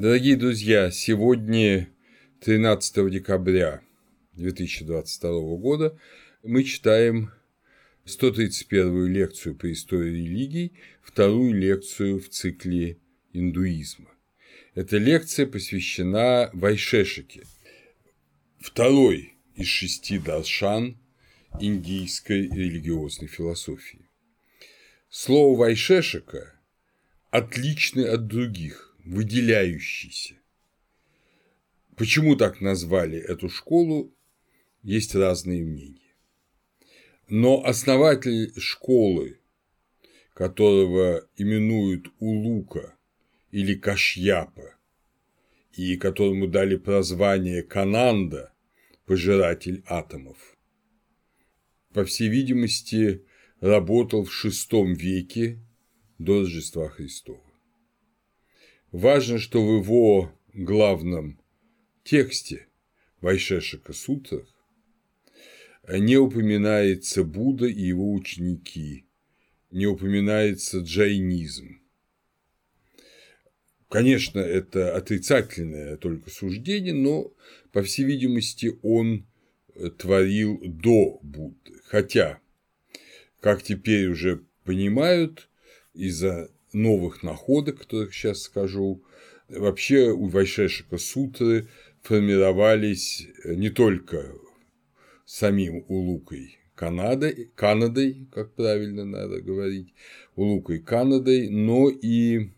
Дорогие друзья, сегодня 13 декабря 2022 года мы читаем 131-ю лекцию по истории религий, вторую лекцию в цикле индуизма. Эта лекция посвящена Вайшешике, второй из шести даршан индийской религиозной философии. Слово Вайшешика отличный от других, выделяющийся. Почему так назвали эту школу, есть разные мнения. Но основатель школы, которого именуют Улука или Кашьяпа, и которому дали прозвание Кананда, пожиратель атомов, по всей видимости, работал в VI веке до Рождества Христова. Важно, что в его главном тексте Вайшешика Сутрах не упоминается Будда и его ученики, не упоминается джайнизм. Конечно, это отрицательное только суждение, но, по всей видимости, он творил до Будды. Хотя, как теперь уже понимают, из-за новых находок, которых сейчас скажу. Вообще у Вайшешика сутры формировались не только самим Улукой Канадой, Канадой, как правильно надо говорить, Улукой Канадой, но и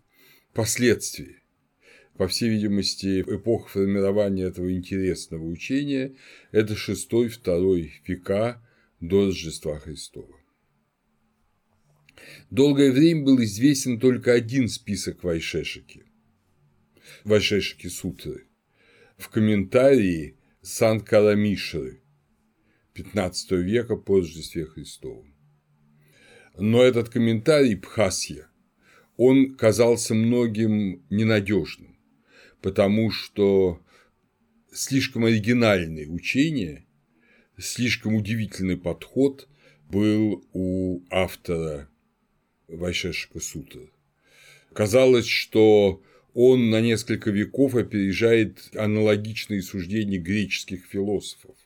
последствия. По всей видимости, эпоха формирования этого интересного учения – это 6-2 века до Рождества Христова. Долгое время был известен только один список Вайшешики – Вайшешики Сутры. В комментарии Сан-Каламишры. 15 века по Рождестве Христовом. Но этот комментарий Пхасья, он казался многим ненадежным, потому что слишком оригинальное учение, слишком удивительный подход был у автора Вайшешика Сутры. Казалось, что он на несколько веков опережает аналогичные суждения греческих философов,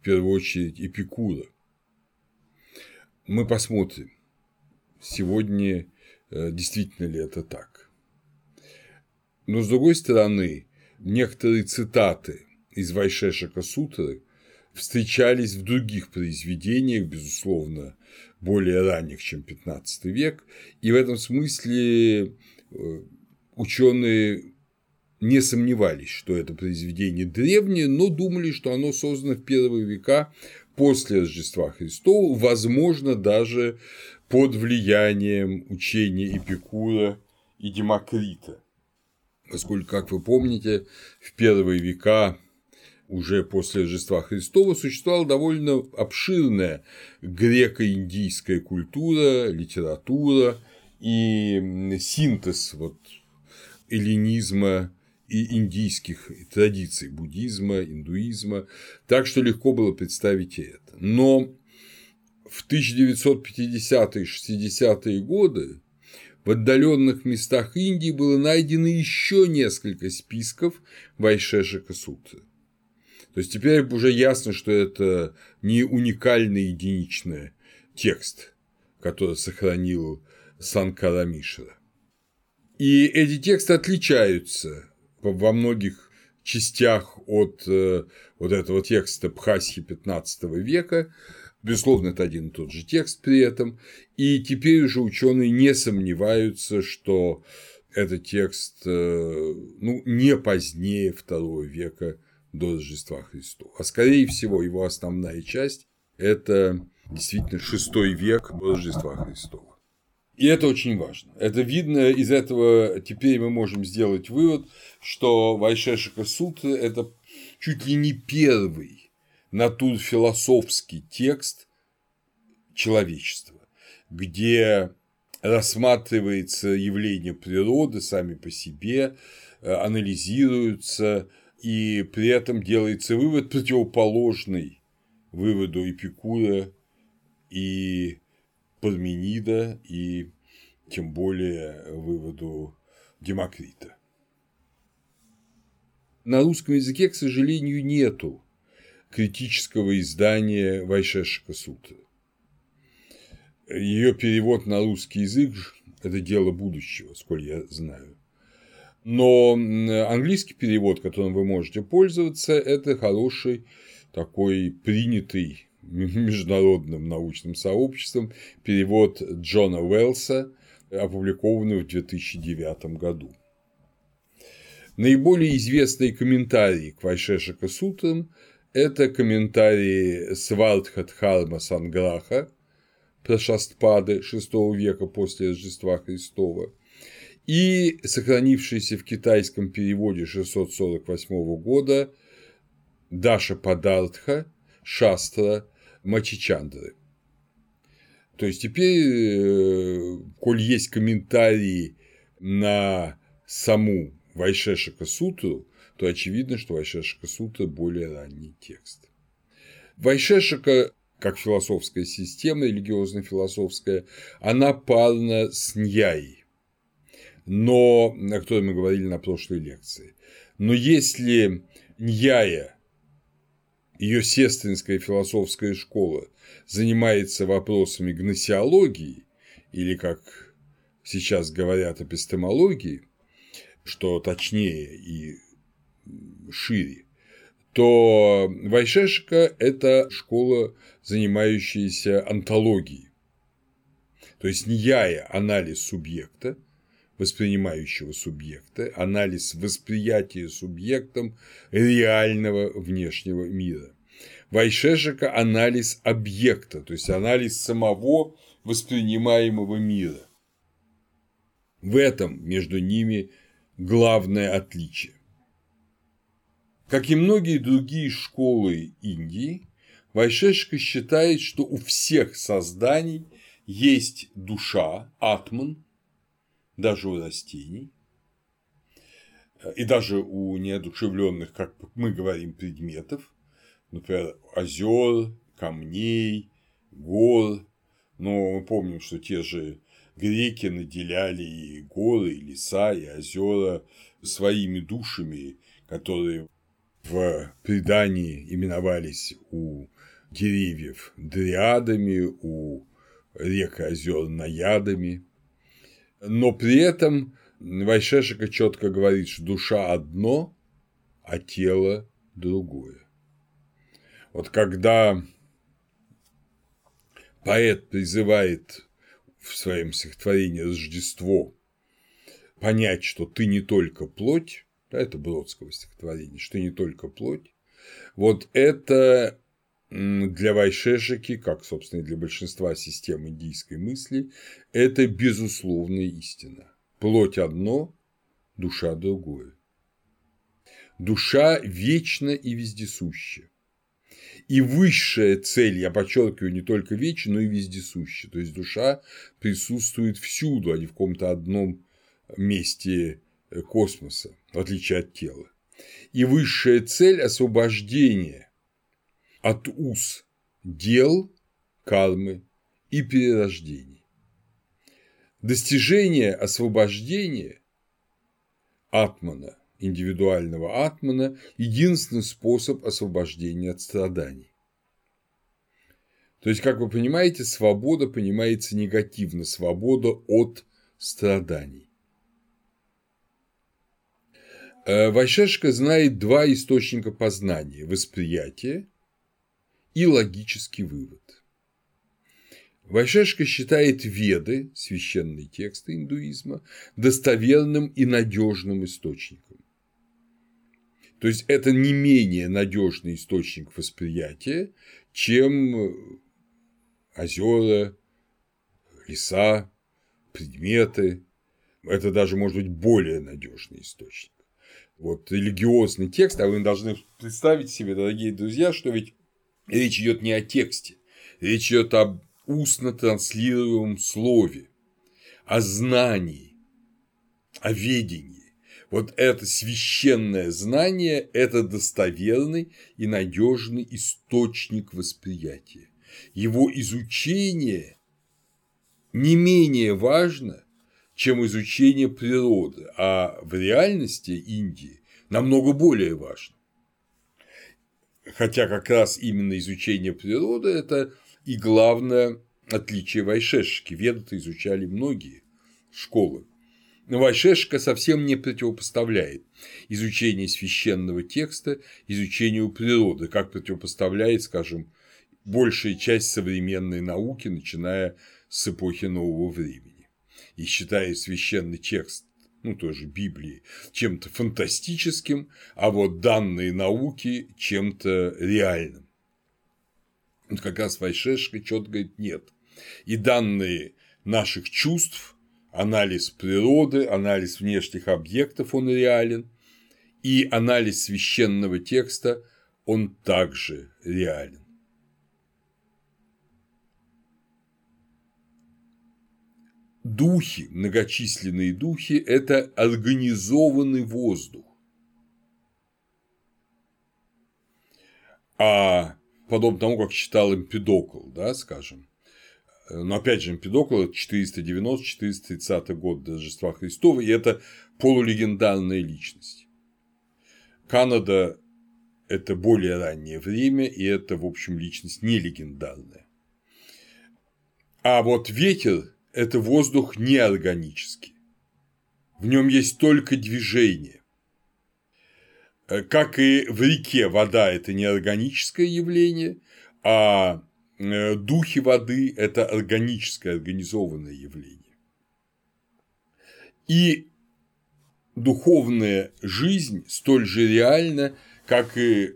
в первую очередь Эпикура. Мы посмотрим, сегодня э, действительно ли это так. Но с другой стороны, некоторые цитаты из Вайшешика Сутры встречались в других произведениях, безусловно, более ранних, чем 15 век, и в этом смысле э, ученые не сомневались, что это произведение древнее, но думали, что оно создано в первые века после Рождества Христова, возможно, даже под влиянием учения Эпикура и Демокрита. Поскольку, как вы помните, в первые века уже после Рождества Христова существовала довольно обширная греко-индийская культура, литература и синтез вот эллинизма и индийских традиций буддизма, индуизма, так что легко было представить и это. Но в 1950-е 60-е годы в отдаленных местах Индии было найдено еще несколько списков Вайшешика Сутры. То есть теперь уже ясно, что это не уникальный единичный текст, который сохранил Санкара Мишера. И эти тексты отличаются во многих частях от э, вот этого текста Бхасхи 15 века. Безусловно, это один и тот же текст при этом. И теперь уже ученые не сомневаются, что этот текст э, ну, не позднее второго века до Рождества Христова. А скорее всего, его основная часть – это действительно шестой век до Рождества Христова. И это очень важно. Это видно из этого, теперь мы можем сделать вывод, что Вайшешика Сутры – это чуть ли не первый натурфилософский текст человечества, где рассматривается явление природы сами по себе, э, анализируются и при этом делается вывод противоположный выводу Эпикура и Парменида и тем более выводу Демокрита. на русском языке, к сожалению, нету критического издания Вайшешика Сутры. Ее перевод на русский язык – это дело будущего, сколь я знаю. Но английский перевод, которым вы можете пользоваться, это хороший такой принятый международным научным сообществом перевод Джона Уэллса, опубликованный в 2009 году. Наиболее известные комментарии к Вайшешика Сутрам – это комментарии Свардхатхарма Санграха про Шастпады VI века после Рождества Христова и сохранившийся в китайском переводе 648 года Даша Падартха Шастра Мачичандры. То есть теперь, э, коль есть комментарии на саму Вайшешика Сутру, то очевидно, что Вайшешика Сутра более ранний текст. Вайшешика, как философская система, религиозно-философская, она парна с Ньяей, но, о которой мы говорили на прошлой лекции. Но если Ньяя, ее сестринская философская школа, занимается вопросами гносеологии, или, как сейчас говорят, эпистемологии, что точнее и шире, то Вайшешика – это школа, занимающаяся антологией. То есть не я анализ субъекта, воспринимающего субъекта, анализ восприятия субъектом реального внешнего мира. Вайшешика – анализ объекта, то есть анализ самого воспринимаемого мира. В этом между ними главное отличие. Как и многие другие школы Индии, Вайшешка считает, что у всех созданий есть душа, атман, даже у растений, и даже у неодушевленных, как мы говорим, предметов, например, озер, камней, гор, но мы помним, что те же греки наделяли и горы, и леса, и озера своими душами, которые в предании именовались у деревьев дриадами, у рек и озер наядами. Но при этом Вайшешика четко говорит, что душа одно, а тело другое. Вот когда поэт призывает в своем стихотворении «Рождество» понять, что ты не только плоть, да, это Бродского стихотворение, что ты не только плоть, вот это для Вайшешики, как, собственно, и для большинства систем индийской мысли, это безусловная истина. Плоть одно, душа другое. Душа вечна и вездесуща. И высшая цель, я подчеркиваю, не только вечна, но и вездесуща. То есть душа присутствует всюду, а не в каком-то одном месте э, космоса, в отличие от тела. И высшая цель – освобождение от уз дел, кармы и перерождений. Достижение освобождения атмана индивидуального атмана – единственный способ освобождения от страданий. То есть, как вы понимаете, свобода понимается негативно – свобода от страданий. Э, Вайшешка знает два источника познания – восприятие и логический вывод. Вайшешка считает Веды, священные тексты индуизма, достоверным и надежным источником. То есть это не менее надежный источник восприятия, чем озера, леса, предметы. Это даже может быть более надежный источник. Вот религиозный текст, а вы должны представить себе, дорогие друзья, что ведь речь идет не о тексте, речь идет об устно транслируемом слове, о знании, о ведении. Вот это священное знание – это достоверный и надежный источник восприятия. Его изучение не менее важно, чем изучение природы, а в реальности Индии намного более важно. Хотя как раз именно изучение природы – это и главное отличие Вайшешки. Веды изучали многие школы. Но Вайшешка совсем не противопоставляет изучение священного текста изучению природы, как противопоставляет, скажем, большая часть современной науки, начиная с эпохи нового времени. И считает священный текст ну, тоже Библии, чем-то фантастическим, а вот данные науки чем-то реальным. Вот как раз Вайшешка четко говорит нет. И данные наших чувств, анализ природы, анализ внешних объектов, он реален, и анализ священного текста, он также реален. Духи, многочисленные духи – это организованный воздух. А подобно тому, как читал Эмпидокл, да, скажем, но опять же, Эмпидокл – это 490-430 год до Рождества Христова, и это полулегендарная личность. Канада – это более раннее время, и это, в общем, личность не легендарная. А вот ветер это воздух неорганический. В нем есть только движение. Э, как и в реке вода – это неорганическое явление, а э, духи воды – это органическое, организованное явление. И духовная жизнь столь же реальна, как и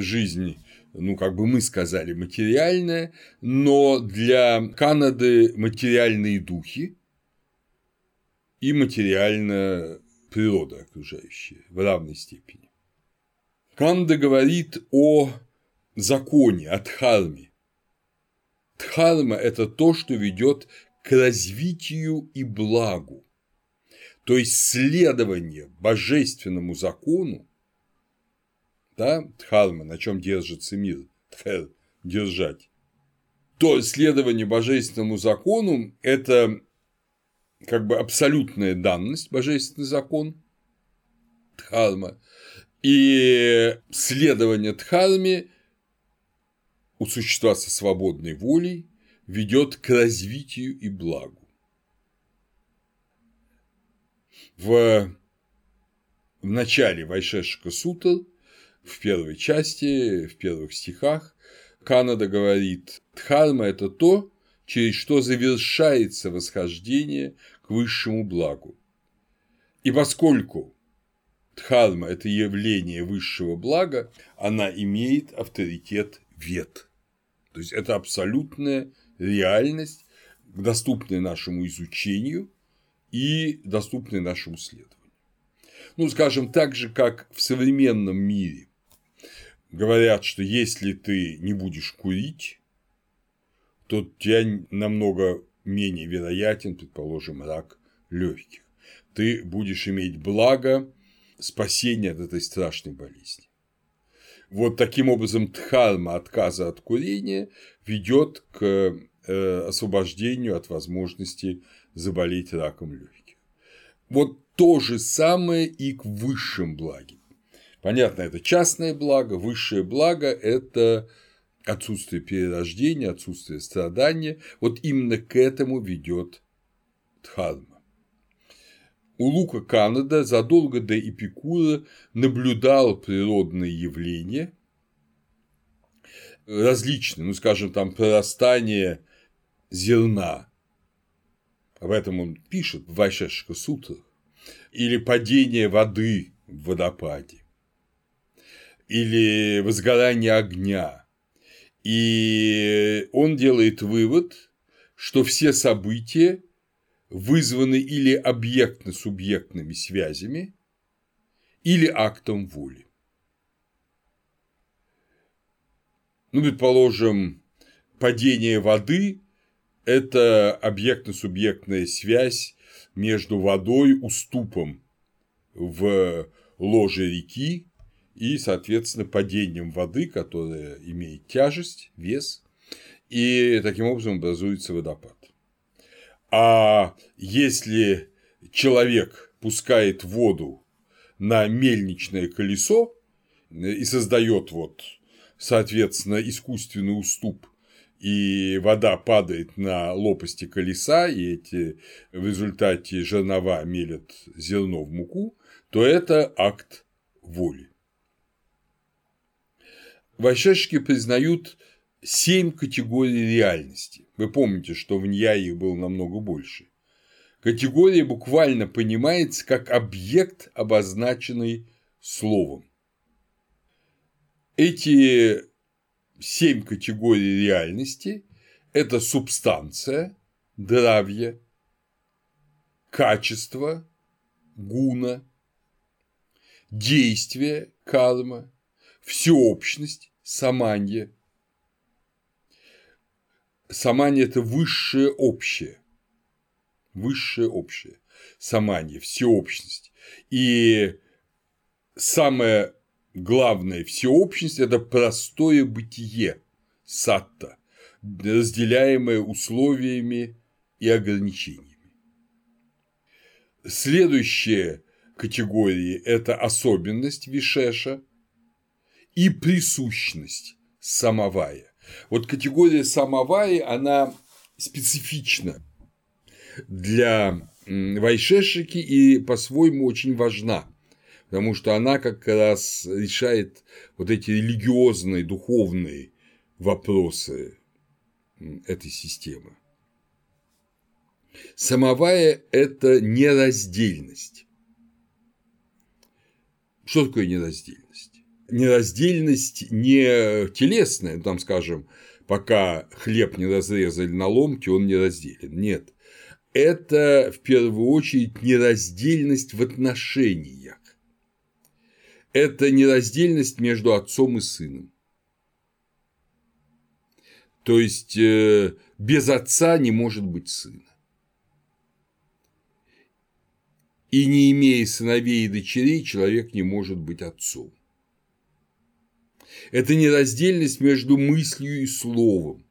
жизнь ну, как бы мы сказали, материальное, но для Канады материальные духи и материальная природа окружающая в равной степени. Канада говорит о законе, о дхарме. Дхарма – это то, что ведет к развитию и благу. То есть следование божественному закону да, дхарма, на чем держится мир, тхер, держать, то следование божественному закону – это как бы абсолютная данность, божественный закон, дхарма, и следование дхарме у существа со свободной волей ведет к развитию и благу. В, в начале Вайшешика Сутр в первой части, в первых стихах, Канада говорит, Дхарма – это то, через что завершается восхождение к высшему благу. И поскольку Дхарма – это явление высшего блага, она имеет авторитет вет. То есть это абсолютная реальность, доступная нашему изучению и доступная нашему следованию. Ну, скажем, так же, как в современном мире говорят, что если ты не будешь курить, то тебя намного менее вероятен, предположим, рак легких. Ты будешь иметь благо спасения от этой страшной болезни. Вот таким образом дхарма отказа от курения ведет к э, освобождению от возможности заболеть раком легких. Вот то же самое и к высшим благим. Понятно, это частное благо, высшее благо – это отсутствие перерождения, отсутствие страдания. Вот именно к этому ведет Дхарма. У Лука Канада задолго до Эпикура наблюдал природные явления различные, ну, скажем, там прорастание зерна, об этом он пишет в Вайшешка сутрах, или падение воды в водопаде, или возгорание огня. И он делает вывод, что все события вызваны или объектно-субъектными связями, или актом воли. Ну, предположим, падение воды – это объектно-субъектная связь между водой, уступом в ложе реки и, соответственно, падением воды, которая имеет тяжесть, вес, и таким образом образуется водопад. А если человек пускает воду на мельничное колесо и создает вот, соответственно, искусственный уступ и вода падает на лопасти колеса, и эти в результате жернова мелят зерно в муку, то это акт воли. Вайшешки признают семь категорий реальности. Вы помните, что в Нья их было намного больше. Категория буквально понимается как объект, обозначенный словом. Эти семь категорий реальности – это субстанция, дравье, качество, гуна, действие, карма, всеобщность, саманье. Саманье – это высшее общее, высшее общее, саманье, всеобщность. И самое главное всеобщность – это простое бытие сатта, разделяемое условиями и ограничениями. Следующая категория – это особенность вишеша и присущность самовая. Вот категория самовая, она специфична для вайшешики и по-своему очень важна потому что она как раз решает вот эти религиозные, духовные вопросы этой системы. Самовая – это нераздельность. Что такое нераздельность? Нераздельность не телесная, ну, там, скажем, пока хлеб не разрезали на ломти, он не разделен. Нет. Это в первую очередь нераздельность в отношениях это нераздельность между отцом и сыном. То есть э, без отца не может быть сына. И не имея сыновей и дочерей, человек не может быть отцом. Это нераздельность между мыслью и словом.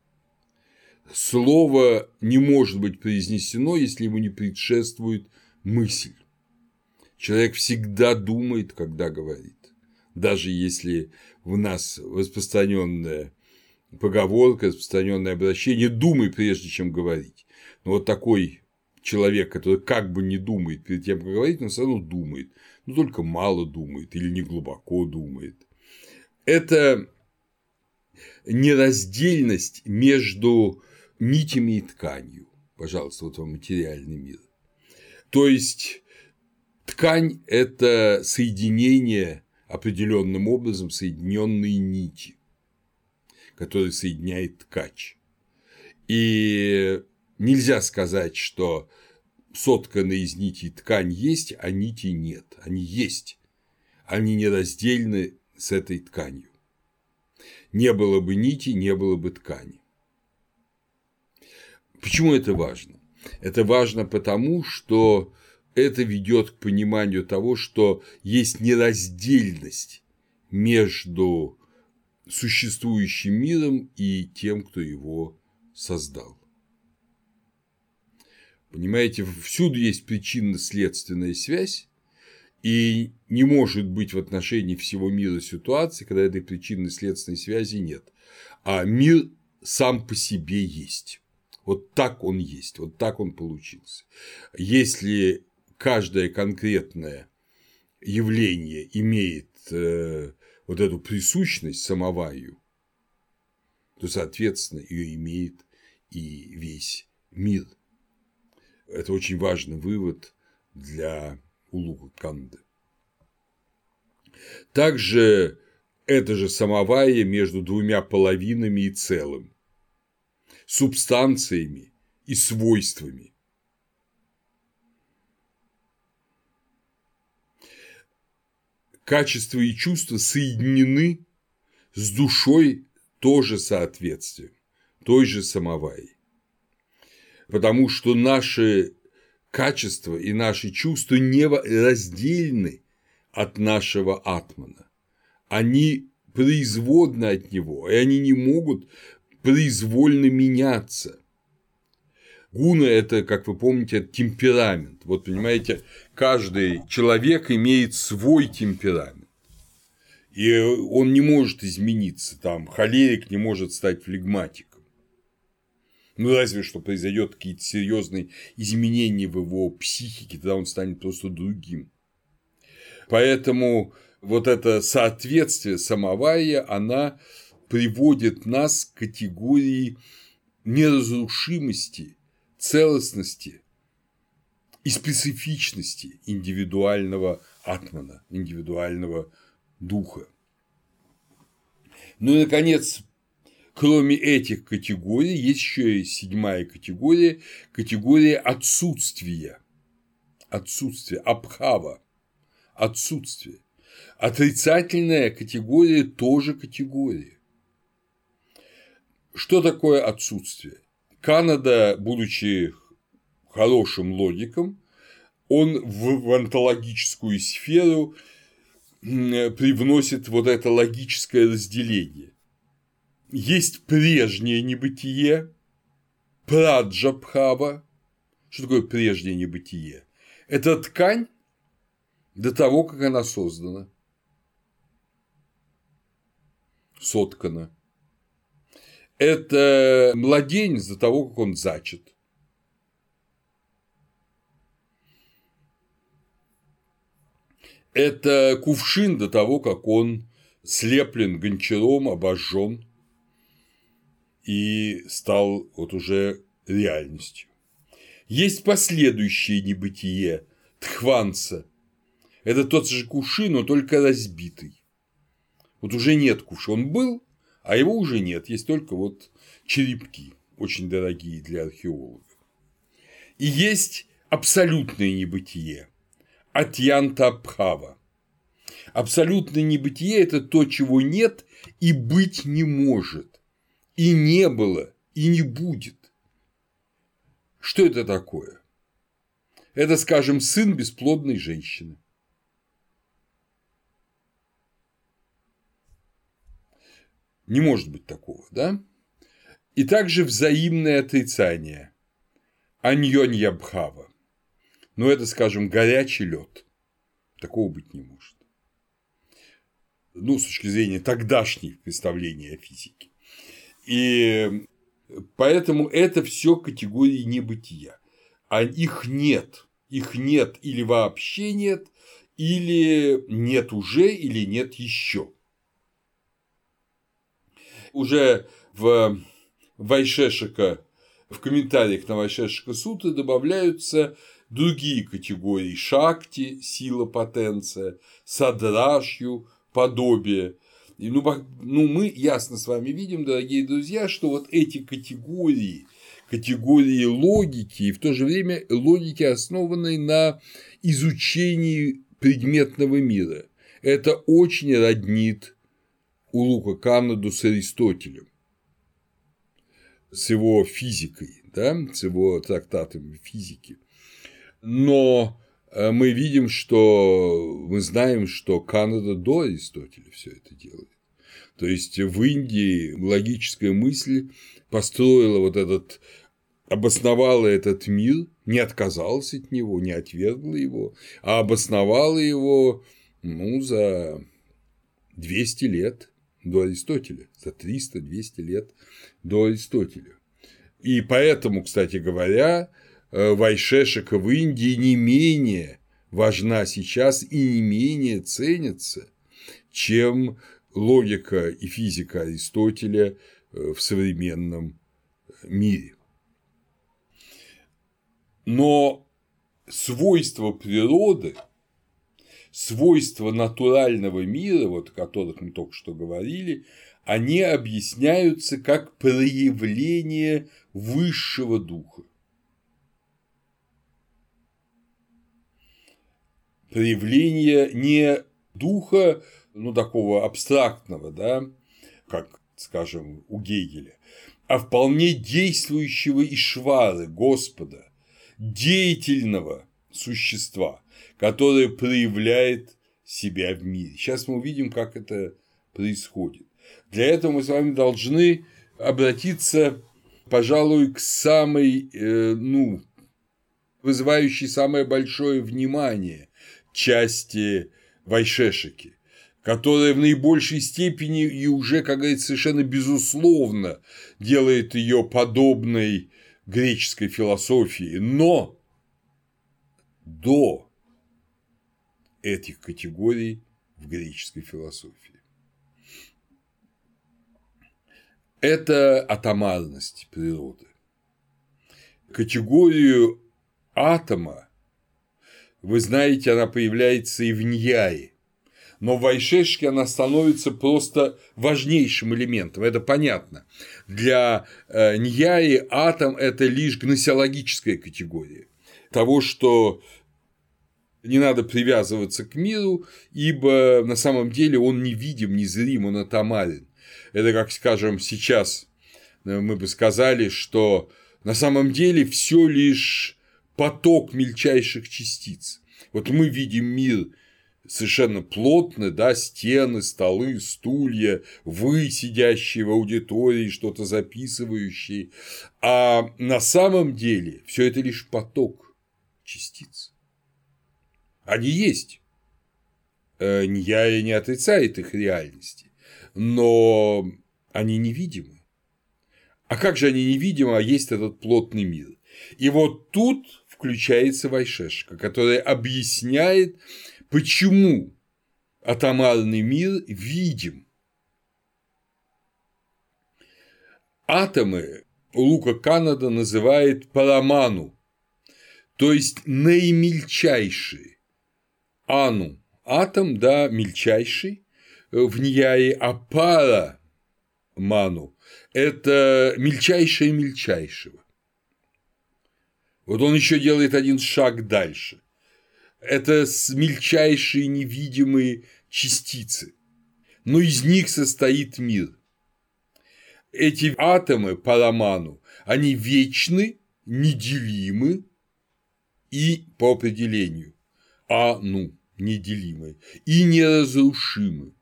Слово не может быть произнесено, если ему не предшествует мысль. Человек всегда думает, когда говорит. Даже если в нас распространенная поговорка, распространенное обращение «думай, прежде чем говорить». Но вот такой человек, который как бы не думает перед тем, как говорить, он все равно думает, но только мало думает или не глубоко думает. Это нераздельность между нитями и тканью. Пожалуйста, вот вам материальный мир. То есть Ткань – это соединение определенным образом соединенные нити, которые соединяет ткач. И нельзя сказать, что сотканная из нитей ткань есть, а нити нет. Они есть. Они нераздельны с этой тканью. Не было бы нити, не было бы ткани. Почему это важно? Это важно потому, что это ведет к пониманию того, что есть нераздельность между существующим миром и тем, кто его создал. Понимаете, всюду есть причинно-следственная связь, и не может быть в отношении всего мира ситуации, когда этой причинно-следственной связи нет. А мир сам по себе есть. Вот так он есть, вот так он получился. Если каждое конкретное явление имеет э, вот эту присущность самоваю, то, соответственно, ее имеет и весь мир. Это очень важный вывод для Улуга Канды. Также это же самовая между двумя половинами и целым, субстанциями и свойствами. качества и чувства соединены с душой тоже соответствием, той же самовай. Потому что наши качества и наши чувства не раздельны от нашего атмана. Они производны от него, и они не могут произвольно меняться. Гуна – это, как вы помните, темперамент. Вот, понимаете, каждый человек имеет свой темперамент. И он не может измениться. Там холерик не может стать флегматиком. Ну, разве что произойдет какие-то серьезные изменения в его психике, тогда он станет просто другим. Поэтому вот это соответствие самовария, она приводит нас к категории неразрушимости, целостности и специфичности индивидуального атмана, индивидуального духа. Ну и, наконец, кроме этих категорий, есть еще и седьмая категория, категория отсутствия, отсутствия, абхава, отсутствие. Отрицательная категория тоже категория. Что такое отсутствие? Канада, будучи хорошим логиком, он в, в онтологическую сферу привносит вот это логическое разделение. Есть прежнее небытие, праджабхава. Что такое прежнее небытие? Это ткань до того, как она создана, соткана. Это младенец до того, как он зачат. Это кувшин до того, как он слеплен гончаром, обожжен и стал вот уже реальностью. Есть последующее небытие Тхванца. Это тот же кувшин, но только разбитый. Вот уже нет кувшина. Он был, а его уже нет. Есть только вот черепки, очень дорогие для археологов. И есть абсолютное небытие. Атьянта Абхава. Абсолютное небытие – это то, чего нет и быть не может, и не было, и не будет. Что это такое? Это, скажем, сын бесплодной женщины. Не может быть такого, да? И также взаимное отрицание. Аньонья Бхава. Но это, скажем, горячий лед. Такого быть не может. Ну, с точки зрения тогдашних представлений о физике. И поэтому это все категории небытия. А их нет. Их нет или вообще нет, или нет уже, или нет еще уже в Вайшешика, в комментариях на Вайшешика Суты добавляются другие категории – шакти, сила, потенция, садрашью, подобие. И, ну, ну, мы ясно с вами видим, дорогие друзья, что вот эти категории, категории логики, и в то же время логики, основанной на изучении предметного мира, это очень роднит у Лука Канаду с Аристотелем, с его физикой, да, с его трактатами физики. Но мы видим, что мы знаем, что Канада до Аристотеля все это делает. То есть в Индии логическая мысль построила вот этот, обосновала этот мир, не отказалась от него, не отвергла его, а обосновала его ну, за 200 лет до Аристотеля, за 300-200 лет до Аристотеля. И поэтому, кстати говоря, э, Вайшешика в Индии не менее важна сейчас и не менее ценится, чем логика и физика Аристотеля э, в современном мире. Но свойства природы свойства натурального мира, вот о которых мы только что говорили, они объясняются как проявление высшего духа. Проявление не духа, ну, такого абстрактного, да, как, скажем, у Гегеля, а вполне действующего Ишвары, Господа, деятельного существа – которое проявляет себя в мире. Сейчас мы увидим, как это происходит. Для этого мы с вами должны обратиться пожалуй, к самой, э, ну, вызывающей самое большое внимание части Вайшешики, которая в наибольшей степени и уже, как говорится, совершенно безусловно делает ее подобной греческой философии, но до этих категорий в греческой философии. Это атомарность природы. Категорию атома, вы знаете, она появляется и в Ньяе, но в Вайшешке она становится просто важнейшим элементом, это понятно. Для э, Ньяи атом – это лишь гносеологическая категория того, что не надо привязываться к миру, ибо на самом деле он невидим, незрим, он атомарен. Это как, скажем, сейчас э, мы бы сказали, что на самом деле все лишь поток мельчайших частиц. Вот мы видим мир совершенно плотно, да, стены, столы, стулья, вы, сидящие в аудитории, что-то записывающие, а на самом деле все это лишь поток частиц. Они есть. Э, я не отрицает их реальности, но они невидимы. А как же они невидимы, а есть этот плотный мир? И вот тут включается Вайшешка, которая объясняет, почему атомарный мир видим. Атомы Лука Канада называет параману, то есть наимельчайшие ану – атом, да, мельчайший э, в Нияе, а пара – ману – это мельчайшее мельчайшего. Вот он еще делает один шаг дальше. Это мельчайшие невидимые частицы, но из них состоит мир. Эти атомы по роману, они вечны, неделимы и по определению а ну неделимы и неразрушимы.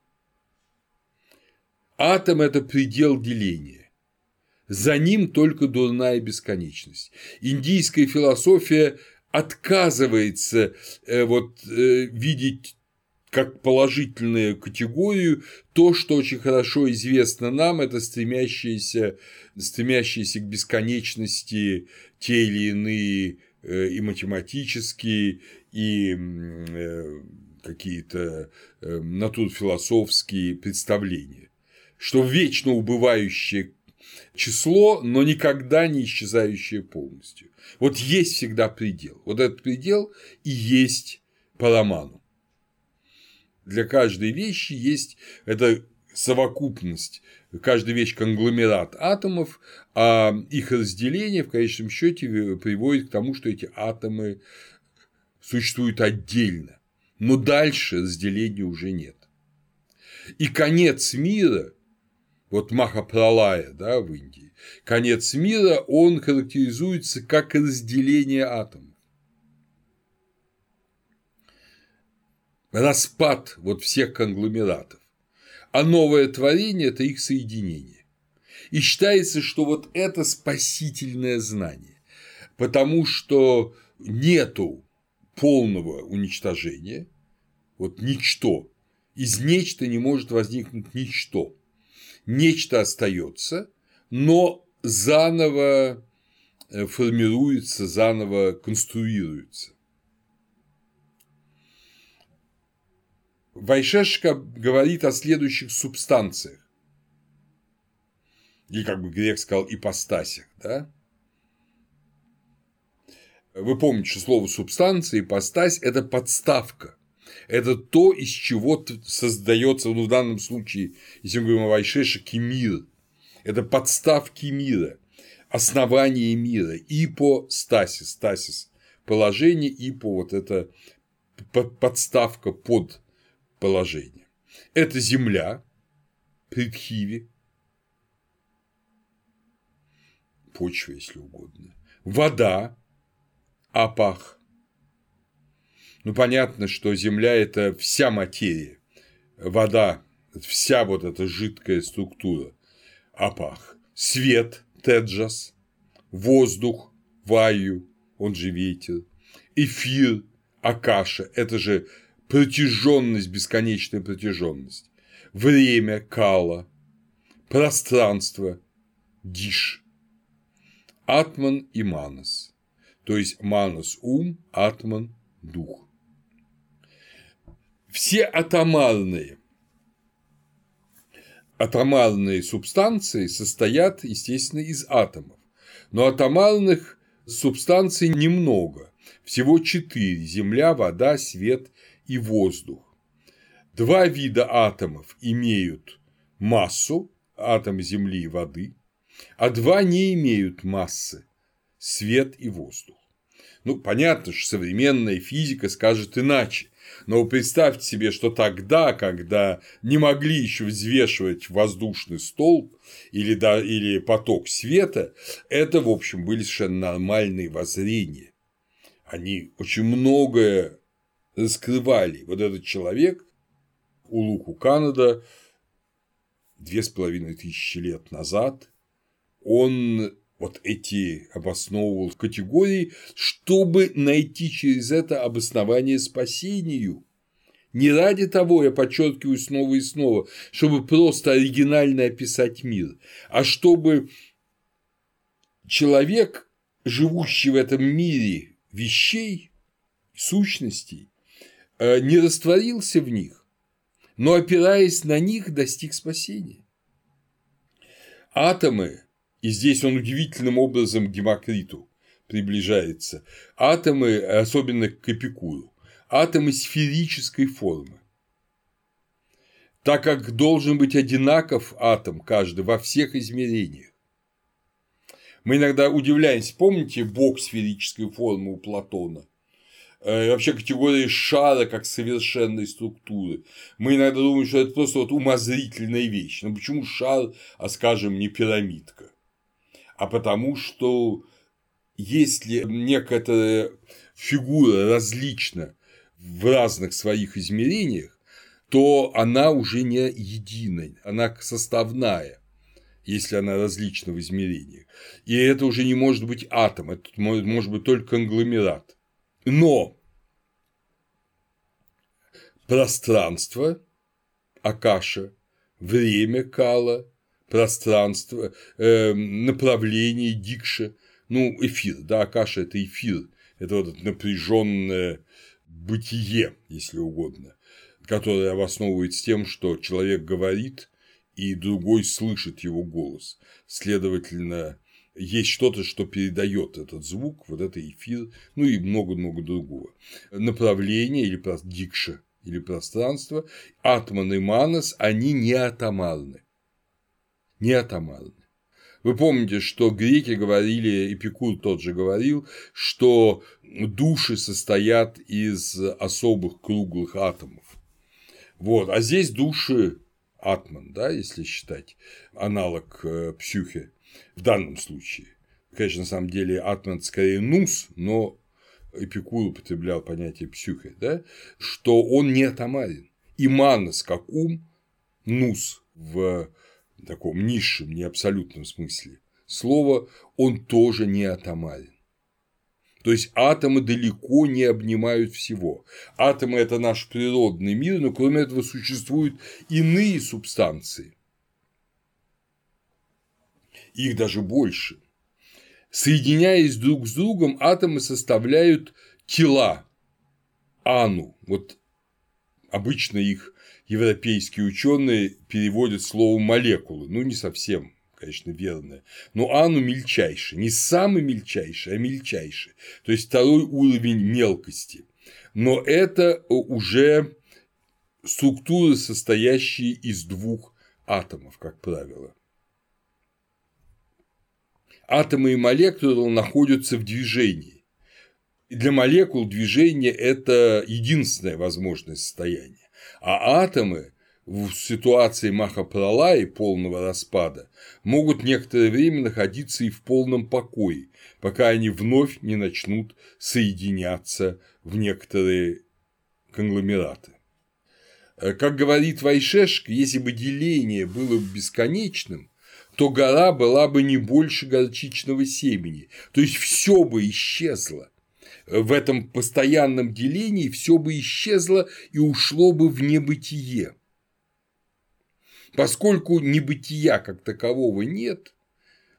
Атом – это предел деления. За ним только дурная бесконечность. Индийская философия отказывается э, вот, э, видеть как положительную категорию то, что очень хорошо известно нам, это стремящиеся, стремящиеся к бесконечности те или иные э, и математические, и какие-то натурфилософские представления, что вечно убывающее число, но никогда не исчезающее полностью. Вот есть всегда предел. Вот этот предел и есть по роману. Для каждой вещи есть эта совокупность, каждая вещь конгломерат атомов, а их разделение в конечном счете приводит к тому, что эти атомы существует отдельно, но дальше разделения уже нет. И конец мира, вот Махапралая да, в Индии, конец мира, он характеризуется как разделение атомов. Распад вот всех конгломератов. А новое творение – это их соединение. И считается, что вот это спасительное знание, потому что нету полного уничтожения, вот ничто, из нечто не может возникнуть ничто. Нечто остается, но заново э, формируется, заново конструируется. Вайшешка говорит о следующих субстанциях. Или, как бы грек сказал, ипостасях, да? Вы помните, что слово субстанция, ипостась – это подставка. Это то, из чего создается, ну, в данном случае, если мы говорим о Вайшешике, мир. Это подставки мира, основание мира, и по стасис, стасис положение, и по вот это подставка под положение. Это земля, предхиви, почва, если угодно, вода, Апах. Ну, понятно, что Земля – это вся материя, вода – вся вот эта жидкая структура. Апах. Свет – теджас. воздух, ваю, он же ветер, эфир, акаша, это же протяженность, бесконечная протяженность, время, кала, пространство, диш, атман и манас, то есть манас – ум, атман – дух. Все атомарные атомарные субстанции состоят, естественно, из атомов, но атомарных субстанций немного, всего четыре – земля, вода, свет и воздух. Два вида атомов имеют массу, атом Земли и воды, а два не имеют массы – свет и воздух. Ну, понятно, что современная физика скажет иначе, но представьте себе, что тогда, когда не могли еще взвешивать воздушный столб или, да, или поток света, это, в общем, были совершенно нормальные воззрения. Они очень многое раскрывали. Вот этот человек, Улуку Канада, две с половиной тысячи лет назад, он вот эти обосновывал категории, чтобы найти через это обоснование спасению. Не ради того, я подчеркиваю снова и снова, чтобы просто оригинально описать мир, а чтобы человек, живущий в этом мире вещей, сущностей, э, не растворился в них, но опираясь на них, достиг спасения. Атомы и здесь он удивительным образом к Демокриту приближается. Атомы, особенно к Эпикуру, атомы сферической формы. Так как должен быть одинаков атом каждый во всех измерениях. Мы иногда удивляемся, помните бог сферической формы у Платона? Э, вообще категория шара как совершенной структуры. Мы иногда думаем, что это просто вот умозрительная вещь. Но почему шар, а скажем, не пирамидка? А потому что если некоторая фигура различна в разных своих измерениях, то она уже не единая, она составная, если она различна в измерениях. И это уже не может быть атом, это может быть только конгломерат. Но пространство, Акаша, время Кала, пространство, э, направление дикша, ну, эфир, да, Акаша – это эфир, это вот это напряженное бытие, если угодно, которое обосновывается тем, что человек говорит, и другой слышит его голос. Следовательно, есть что-то, что передает этот звук, вот это эфир, ну и много-много другого. Направление или дикша или пространство, атман и манас, они не атомарны не атомарны. Вы помните, что греки говорили, Эпикур тот же говорил, что души состоят из особых круглых атомов. Вот. А здесь души атман, да, если считать аналог э, псюхи в данном случае. Конечно, на самом деле атман скорее нус, но Эпикур употреблял понятие псюхи, да, что он не атомарен. И манас, как ум, нус в таком низшем, не абсолютном смысле слова, он тоже не атомарен. То есть атомы далеко не обнимают всего. Атомы – это наш природный мир, но кроме этого существуют иные субстанции. Их даже больше. Соединяясь друг с другом, атомы составляют тела, ану. Вот обычно их европейские ученые переводят слово молекулы. Ну, не совсем, конечно, верное. Но ану мельчайший. Не самый мельчайший, а мельчайший. То есть второй уровень мелкости. Но это уже структуры, состоящие из двух атомов, как правило. Атомы и молекулы находятся в движении. Для молекул движение – это единственное возможное состояние. А атомы в ситуации Махапралаи полного распада могут некоторое время находиться и в полном покое, пока они вновь не начнут соединяться в некоторые конгломераты. Э, как говорит Вайшешк, если бы деление было бесконечным, то гора была бы не больше горчичного семени. То есть все бы исчезло. В этом постоянном делении все бы исчезло и ушло бы в небытие. Поскольку небытия как такового нет,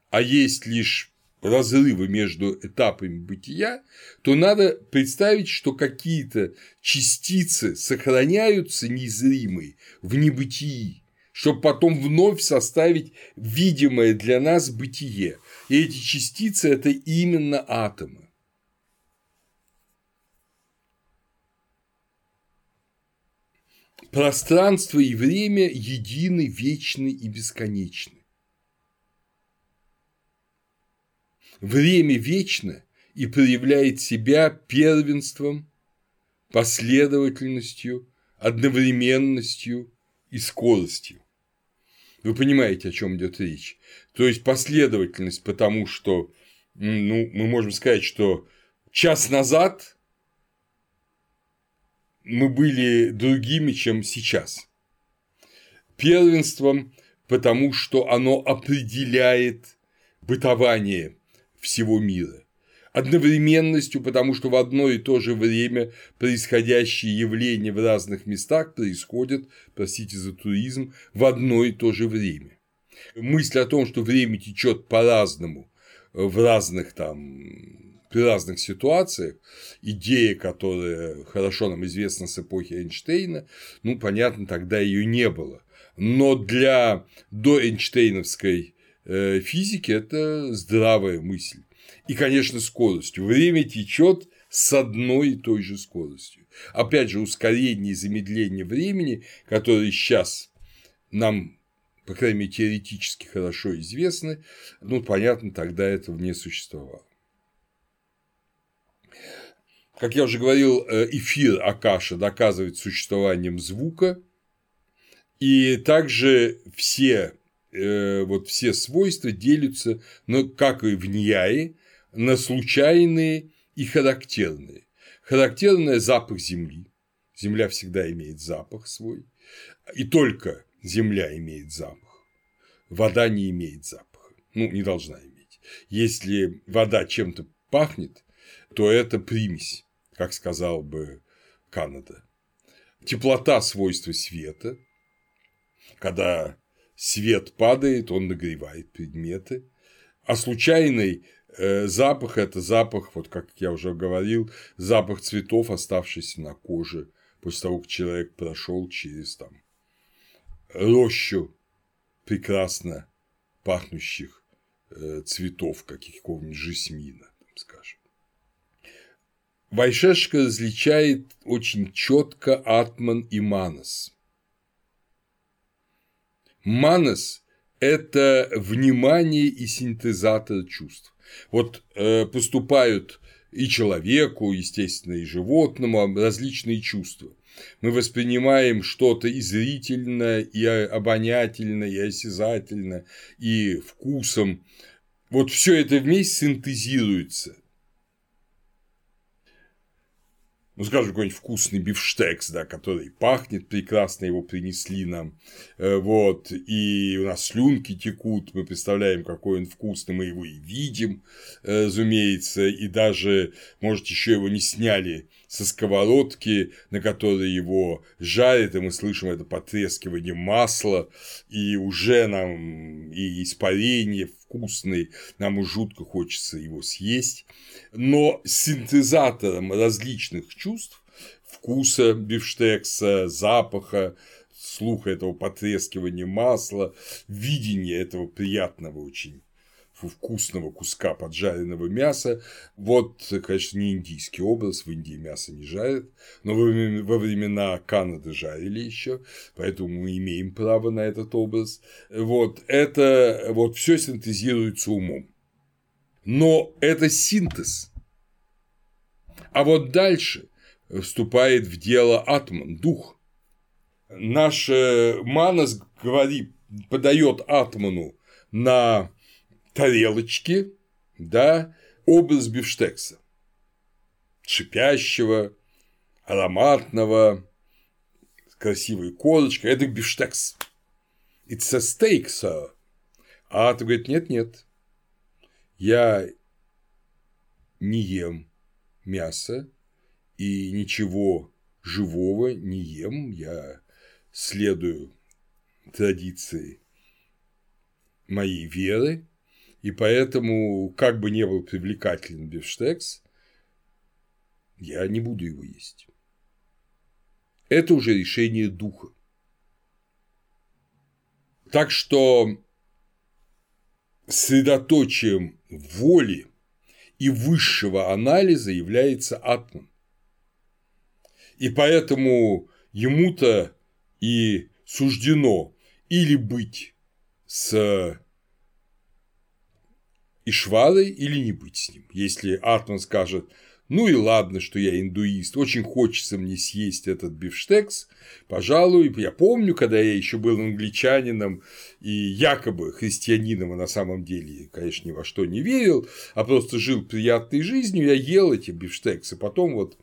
а есть лишь разрывы между этапами бытия, то надо представить, что какие-то частицы сохраняются незримые в небытии, чтобы потом вновь составить видимое для нас бытие. И эти частицы – это именно атомы. Пространство и время едины, вечны и бесконечны. Время вечно и проявляет себя первенством, последовательностью, одновременностью и скоростью. Вы понимаете, о чем идет речь. То есть последовательность, потому что ну, мы можем сказать, что час назад мы были другими, чем сейчас. Первенством, потому что оно определяет бытование всего мира. Одновременностью, потому что в одно и то же время происходящие явления в разных местах происходят, простите за туризм, в одно и то же время. Мысль о том, что время течет по-разному в разных там при разных ситуациях, идея, которая хорошо нам известна с эпохи Эйнштейна, ну, понятно, тогда ее не было. Но для доэйнштейновской Э, физики – это здравая мысль. И, конечно, скоростью. Время течет с одной и той же скоростью. Опять же, ускорение и замедление времени, которые сейчас нам, по крайней мере, теоретически хорошо известны, ну, понятно, тогда этого не существовало. Как я уже говорил, э, эфир Акаша доказывает существованием звука, и также все Э, вот все свойства делятся, ну, как и в Ньяе, на случайные и характерные. Характерный запах земли. Земля всегда имеет запах свой. И только земля имеет запах. Вода не имеет запаха. Ну, не должна иметь. Если вода чем-то пахнет, то это примесь, как сказал бы Канада. Теплота – свойства света. Когда свет падает, он нагревает предметы, а случайный э, запах – это запах, вот как я уже говорил, запах цветов, оставшийся на коже после того, как человек прошел через там рощу прекрасно пахнущих э, цветов, каких-нибудь жасмина, скажем. Вайшешка различает очень четко атман и манас – Манас – это внимание и синтезатор чувств. Вот э, поступают и человеку, естественно, и животному различные чувства. Мы воспринимаем что-то и зрительно, и обонятельно, и осязательно, и вкусом. Вот все это вместе синтезируется ну, скажем, какой-нибудь вкусный бифштекс, да, который пахнет прекрасно, его принесли нам, э, вот, и у нас слюнки текут, мы представляем, какой он вкусный, мы его и видим, э, разумеется, и даже, может, еще его не сняли со сковородки, на которой его жарят, и мы слышим это потрескивание масла, и уже нам и испарение вкусный, нам уж жутко хочется его съесть, но синтезатором различных чувств вкуса бифштекса, запаха, слуха этого потрескивания масла, видения этого приятного очень вкусного куска поджаренного мяса. Вот, конечно, не индийский образ, в Индии мясо не жарят, но во времена Канады жарили еще, поэтому мы имеем право на этот образ. Вот, это вот все синтезируется умом. Но это синтез. А вот дальше вступает в дело атман, дух. Наш Манас говорит, подает атману на тарелочки, да, образ бифштекса. Шипящего, ароматного, с красивой корочкой. Это бифштекс. It's a steak, sir. А атом говорит, нет-нет, я не ем мясо и ничего живого не ем, я следую традиции моей веры, и поэтому, как бы не был привлекателен бифштекс, я не буду его есть. Это уже решение духа. Так что средоточием воли и высшего анализа является атман. И поэтому ему-то и суждено или быть с Ишварой или не быть с ним. Если Атман скажет, ну и ладно, что я индуист, очень хочется мне съесть этот бифштекс, пожалуй, я помню, когда я еще был англичанином и якобы христианином, а на самом деле, конечно, ни во что не верил, а просто жил приятной жизнью, я ел эти бифштексы, потом вот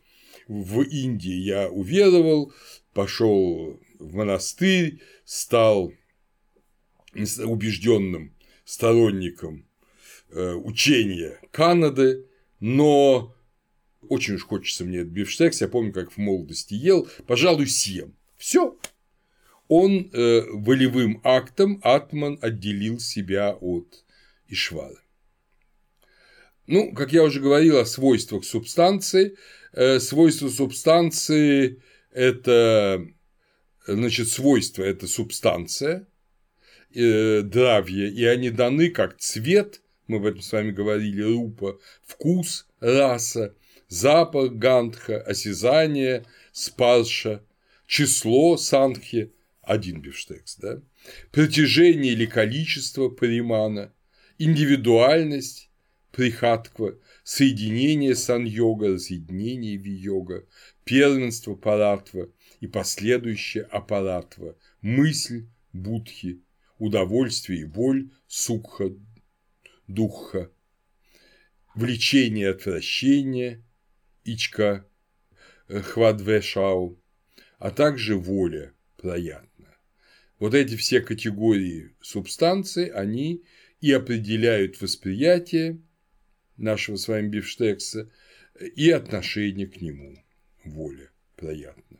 в Индии я уверовал, пошел в монастырь, стал убежденным сторонником э, учения Канады, но очень уж хочется мне бифштекс, я помню, как в молодости ел, пожалуй, съем. Все. Он э, волевым актом Атман отделил себя от Ишвара. Ну, как я уже говорил о свойствах субстанции, э, свойства субстанции – это, значит, свойства – это субстанция, э, дравье, и они даны как цвет, мы об этом с вами говорили, рупа, вкус, раса, запах гандха, осязание спарша, число сангхи, один бифштекс, да? притяжение или количество паримана, индивидуальность прихатква, соединение сан-йога, разъединение ви-йога, первенство паратва и последующее аппаратва, мысль будхи, удовольствие и боль сукха, духа, влечение отвращение, ичка э, хвадвешау, а также воля проятна. Вот эти все категории субстанций, они и определяют восприятие нашего с вами бифштекса и отношение к нему, воля проятна.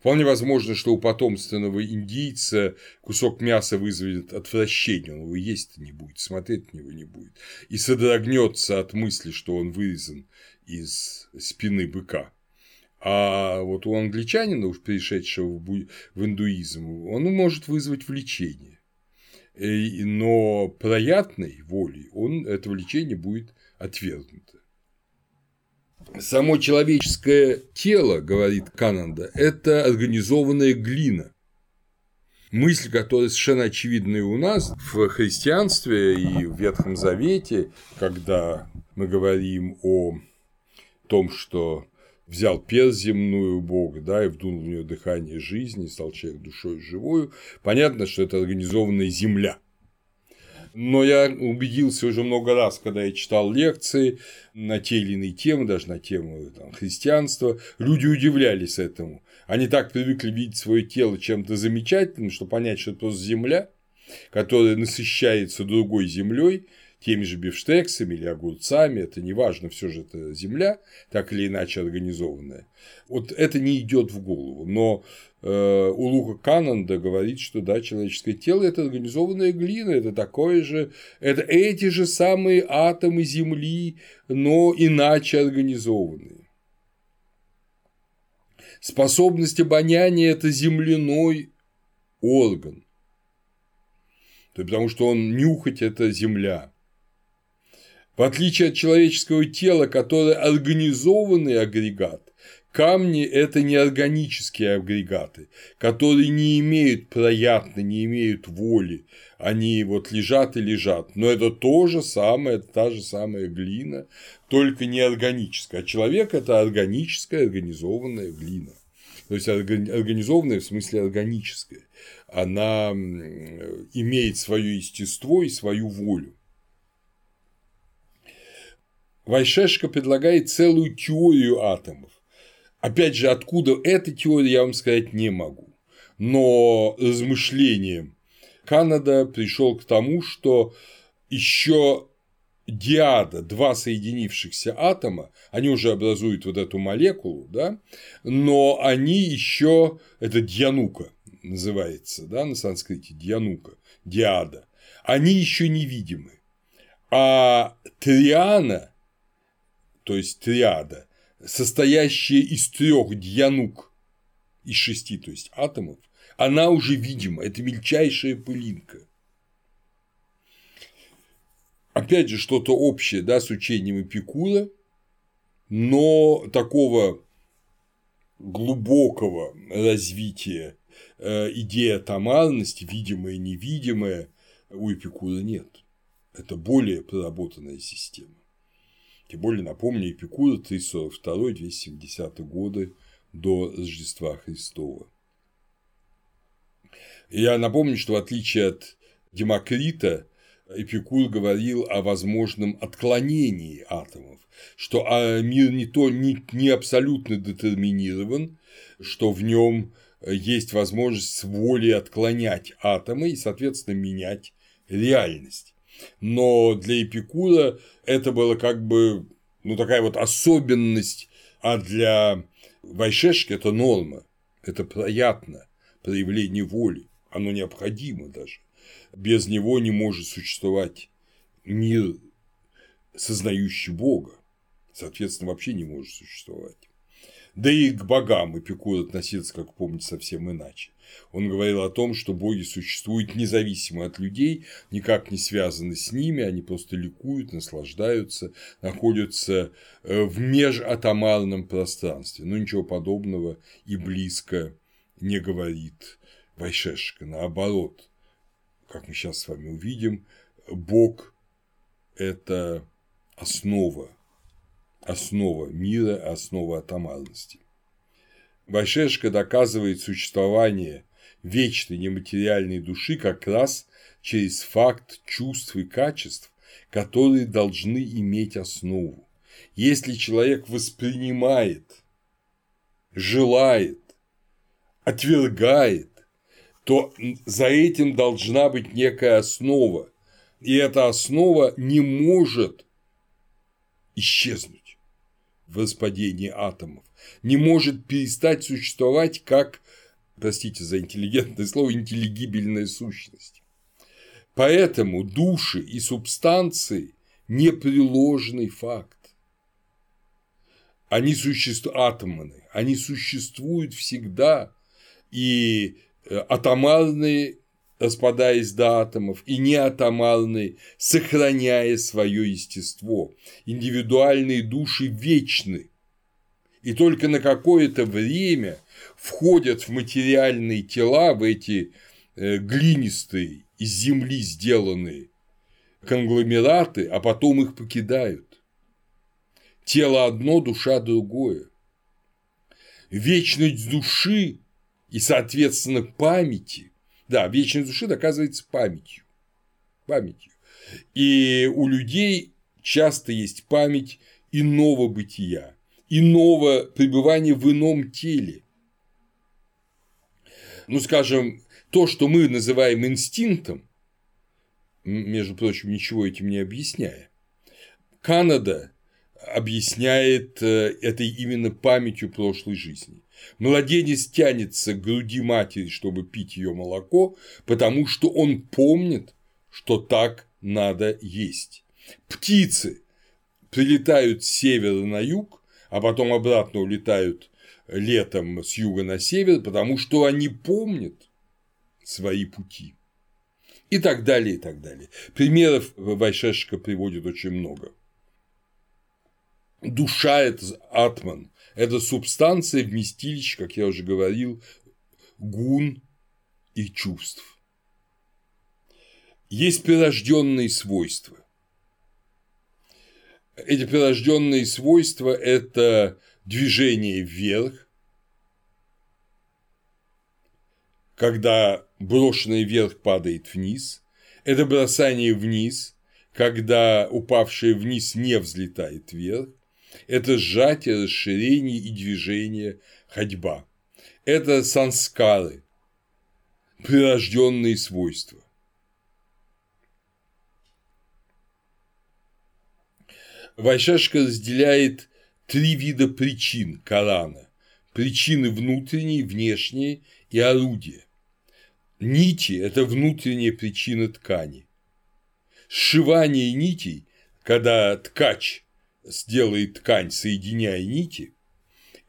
Вполне возможно, что у потомственного индийца кусок мяса вызовет отвращение, он его есть не будет, смотреть на него не будет, и содрогнется от мысли, что он вырезан из спины быка. А вот у англичанина, уж перешедшего в индуизм, он может вызвать влечение. Но проятной волей он это влечение будет отвергнуто. Само человеческое тело, говорит Кананда, это организованная глина. Мысль, которая совершенно очевидна у нас в христианстве и в Ветхом Завете, когда мы говорим о том, что взял перс земную Бог, да, и вдунул в нее дыхание жизни, стал человек душой живою, понятно, что это организованная земля – но я убедился уже много раз, когда я читал лекции на те или иные темы, даже на тему там, христианства, люди удивлялись этому. Они так привыкли видеть свое тело чем-то замечательным, что понять, что это просто земля, которая насыщается другой землей, теми же бифштексами или огурцами, это не важно, все же это земля, так или иначе организованная. Вот это не идет в голову, но э, у Лука Кананда говорит, что да, человеческое тело это организованная глина, это такое же, это эти же самые атомы Земли, но иначе организованные. Способность обоняния – это земляной орган. Потому что он нюхать – это земля. В отличие от человеческого тела, которое организованный агрегат, камни – это неорганические агрегаты, которые не имеют проятны, не имеют воли, они вот лежат и лежат, но это то же самое, это та же самая глина, только неорганическая, а человек – это органическая, организованная глина. То есть организованная в смысле органическая. Она имеет свое естество и свою волю. Вайшешка предлагает целую теорию атомов. Опять же, откуда эта теория, я вам сказать не могу. Но размышлением Канада пришел к тому, что еще диада, два соединившихся атома, они уже образуют вот эту молекулу, да, но они еще, это дьянука называется, да, на санскрите, дьянука, диада, они еще невидимы. А триана, то есть триада, состоящая из трех дьянук, из шести, то есть атомов, она уже видима, это мельчайшая пылинка опять же, что-то общее да, с учением Эпикура, но такого глубокого развития э, идеи атомарности, видимое и невидимое, у Эпикура нет. Это более проработанная система. Тем более, напомню, Эпикура 342-270 годы до Рождества Христова. Я напомню, что в отличие от Демокрита, Эпикур говорил о возможном отклонении атомов, что а, мир не то не, не абсолютно детерминирован, что в нем есть возможность с волей отклонять атомы и, соответственно, менять реальность. Но для Эпикура это было как бы ну, такая вот особенность, а для Вайшешки это норма, это приятно, проявление воли, оно необходимо даже без него не может существовать мир, сознающий Бога. Соответственно, вообще не может существовать. Да и к богам Эпикур относился, как помните, совсем иначе. Он говорил о том, что боги существуют независимо от людей, никак не связаны с ними, они просто ликуют, наслаждаются, находятся э, в межатомарном пространстве. Но ничего подобного и близко не говорит Вайшешка. Наоборот, как мы сейчас с вами увидим, Бог – это основа, основа мира, основа атомарности. Вайшешка доказывает существование вечной нематериальной души как раз через факт чувств и качеств, которые должны иметь основу. Если человек воспринимает, желает, отвергает то за этим должна быть некая основа. И эта основа не может исчезнуть в распадении атомов, не может перестать существовать как, простите за интеллигентное слово, интеллигибельная сущность. Поэтому души и субстанции – непреложный факт. Они существуют, атомы, они существуют всегда, и Э, атомарные, распадаясь до атомов, и неатомарные, сохраняя свое естество. Индивидуальные души вечны, и только на какое-то время входят в материальные тела, в эти э, глинистые, из земли сделанные конгломераты, а потом их покидают. Тело одно, душа другое. Вечность души и, соответственно, памяти. Да, вечность души доказывается памятью. Памятью. И у людей часто есть память иного бытия, иного пребывания в ином теле. Ну, скажем, то, что мы называем инстинктом, между прочим, ничего этим не объясняя, Канада объясняет э, это именно памятью прошлой жизни. Младенец тянется к груди матери, чтобы пить ее молоко, потому что он помнит, что так надо есть. Птицы прилетают с севера на юг, а потом обратно улетают летом с юга на север, потому что они помнят свои пути. И так далее, и так далее. Примеров Вайшешка приводит очень много. Душа – это атман, это субстанция, вместилище, как я уже говорил, гун и чувств. Есть прирожденные свойства. Эти прирожденные свойства – это движение вверх, когда брошенный вверх падает вниз, это бросание вниз, когда упавшее вниз не взлетает вверх, это сжатие, расширение и движение, ходьба. Это санскары, прирожденные свойства. Вайшешка разделяет три вида причин Корана. Причины внутренние, внешние и орудия. Нити – это внутренняя причина ткани. Сшивание нитей, когда ткач сделает ткань, соединяя нити,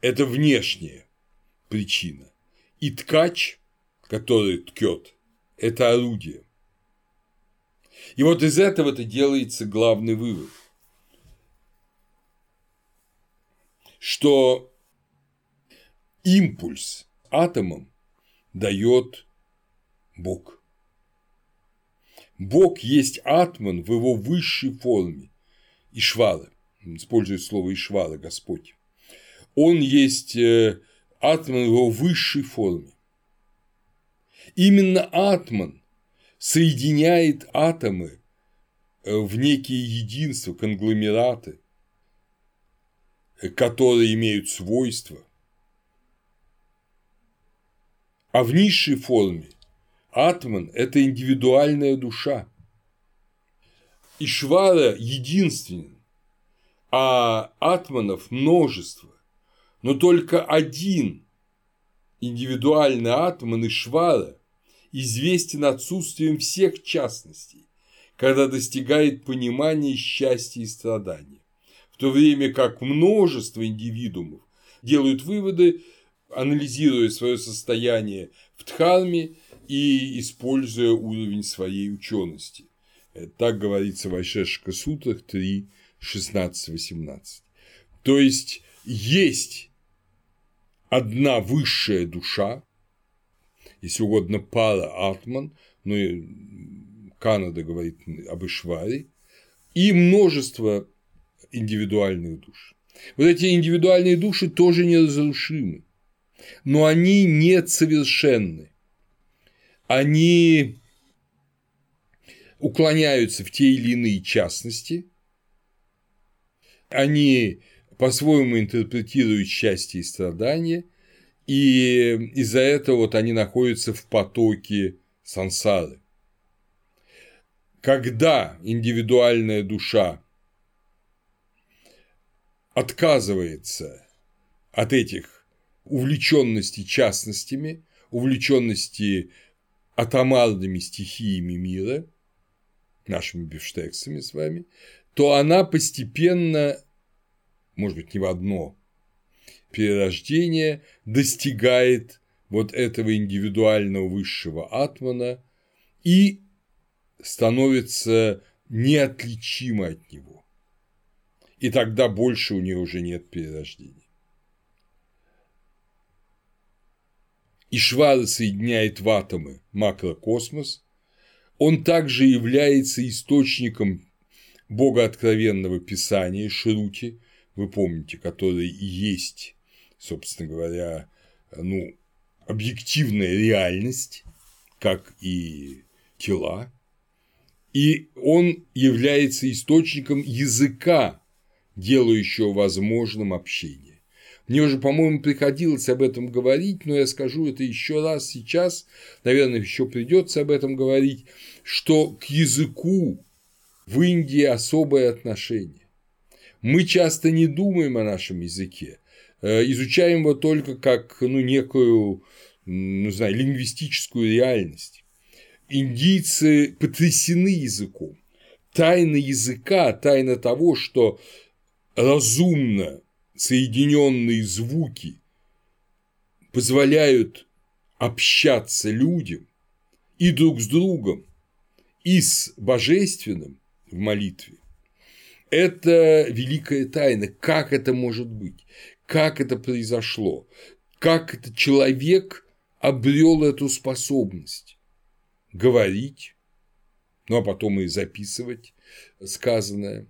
это внешняя причина. И ткач, который ткет, это орудие. И вот из этого-то делается главный вывод, что импульс атомом дает Бог. Бог есть атман в его высшей форме, Ишвара, использует слово Ишвара, Господь. Он есть э, атман в его высшей форме. Именно атман соединяет атомы э, в некие единства, конгломераты, которые имеют свойства. А в низшей форме Атман – это индивидуальная душа. Ишвара единственен, а атманов множество. Но только один индивидуальный атман Ишвара известен отсутствием всех частностей, когда достигает понимания счастья и страдания, то время как множество индивидуумов делают выводы, анализируя свое состояние в Дхарме и используя уровень своей учености. Э, так говорится в Айшешка Сутрах 3, 16-18. То есть есть одна высшая душа, если угодно пара Атман, но Канада говорит об Ишваре, и множество индивидуальных душ. Вот эти индивидуальные души тоже неразрушимы, но они не совершенны они уклоняются в те или иные частности, они по-своему интерпретируют счастье и страдания, и из-за этого вот они находятся в потоке сансары. Когда индивидуальная душа отказывается от этих увлеченностей частностями, увлеченности атомарными стихиями мира, нашими бифштексами с вами, то она постепенно, может быть, не в одно перерождение, достигает вот этого индивидуального высшего атмана и становится неотличима от него. И тогда больше у нее уже нет перерождения. Ишвара соединяет в атомы макрокосмос, он также является источником богооткровенного писания Шрути, вы помните, который и есть, собственно говоря, ну, объективная реальность, как и тела, и он является источником языка, делающего возможным общение. Мне уже, по-моему, приходилось об этом говорить, но я скажу это еще раз сейчас, наверное, еще придется об этом говорить, что к языку в Индии особое отношение. Мы часто не думаем о нашем языке, э, изучаем его только как ну, некую, ну, знаю, лингвистическую реальность. Индийцы потрясены языком. Тайна языка, тайна того, что разумно соединенные звуки позволяют общаться людям и друг с другом, и с божественным в молитве, это великая тайна. Как это может быть? Как это произошло? Как этот человек обрел эту способность говорить, ну а потом и записывать сказанное,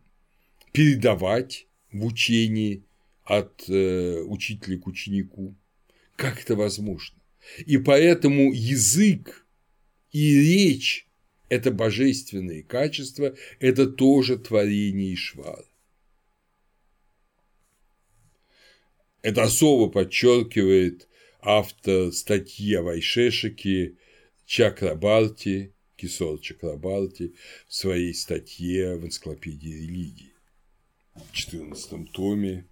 передавать в учении от э, учителя к ученику. Как это возможно? И поэтому язык и речь – это божественные качества, это тоже творение Ишвара. Это особо подчеркивает автор статьи о Вайшешике Чакрабарти, Кисор Чакрабарти в своей статье в энциклопедии религии. В 14 томе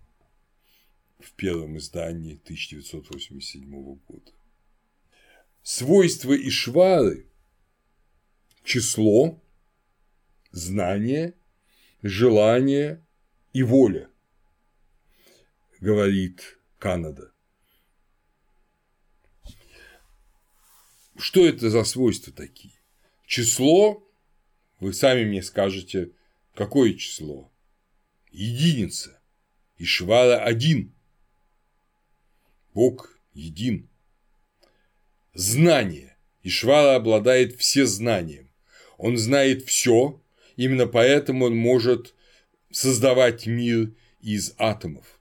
в первом издании 1987 года. Свойства Ишвары – число, знание, желание и воля, говорит Канада. Что это за свойства такие? Число, вы сами мне скажете, какое число? Единица. Ишвара один. Бог един. Знание. Ишвара обладает всезнанием. Он знает все, именно поэтому он может создавать мир из атомов.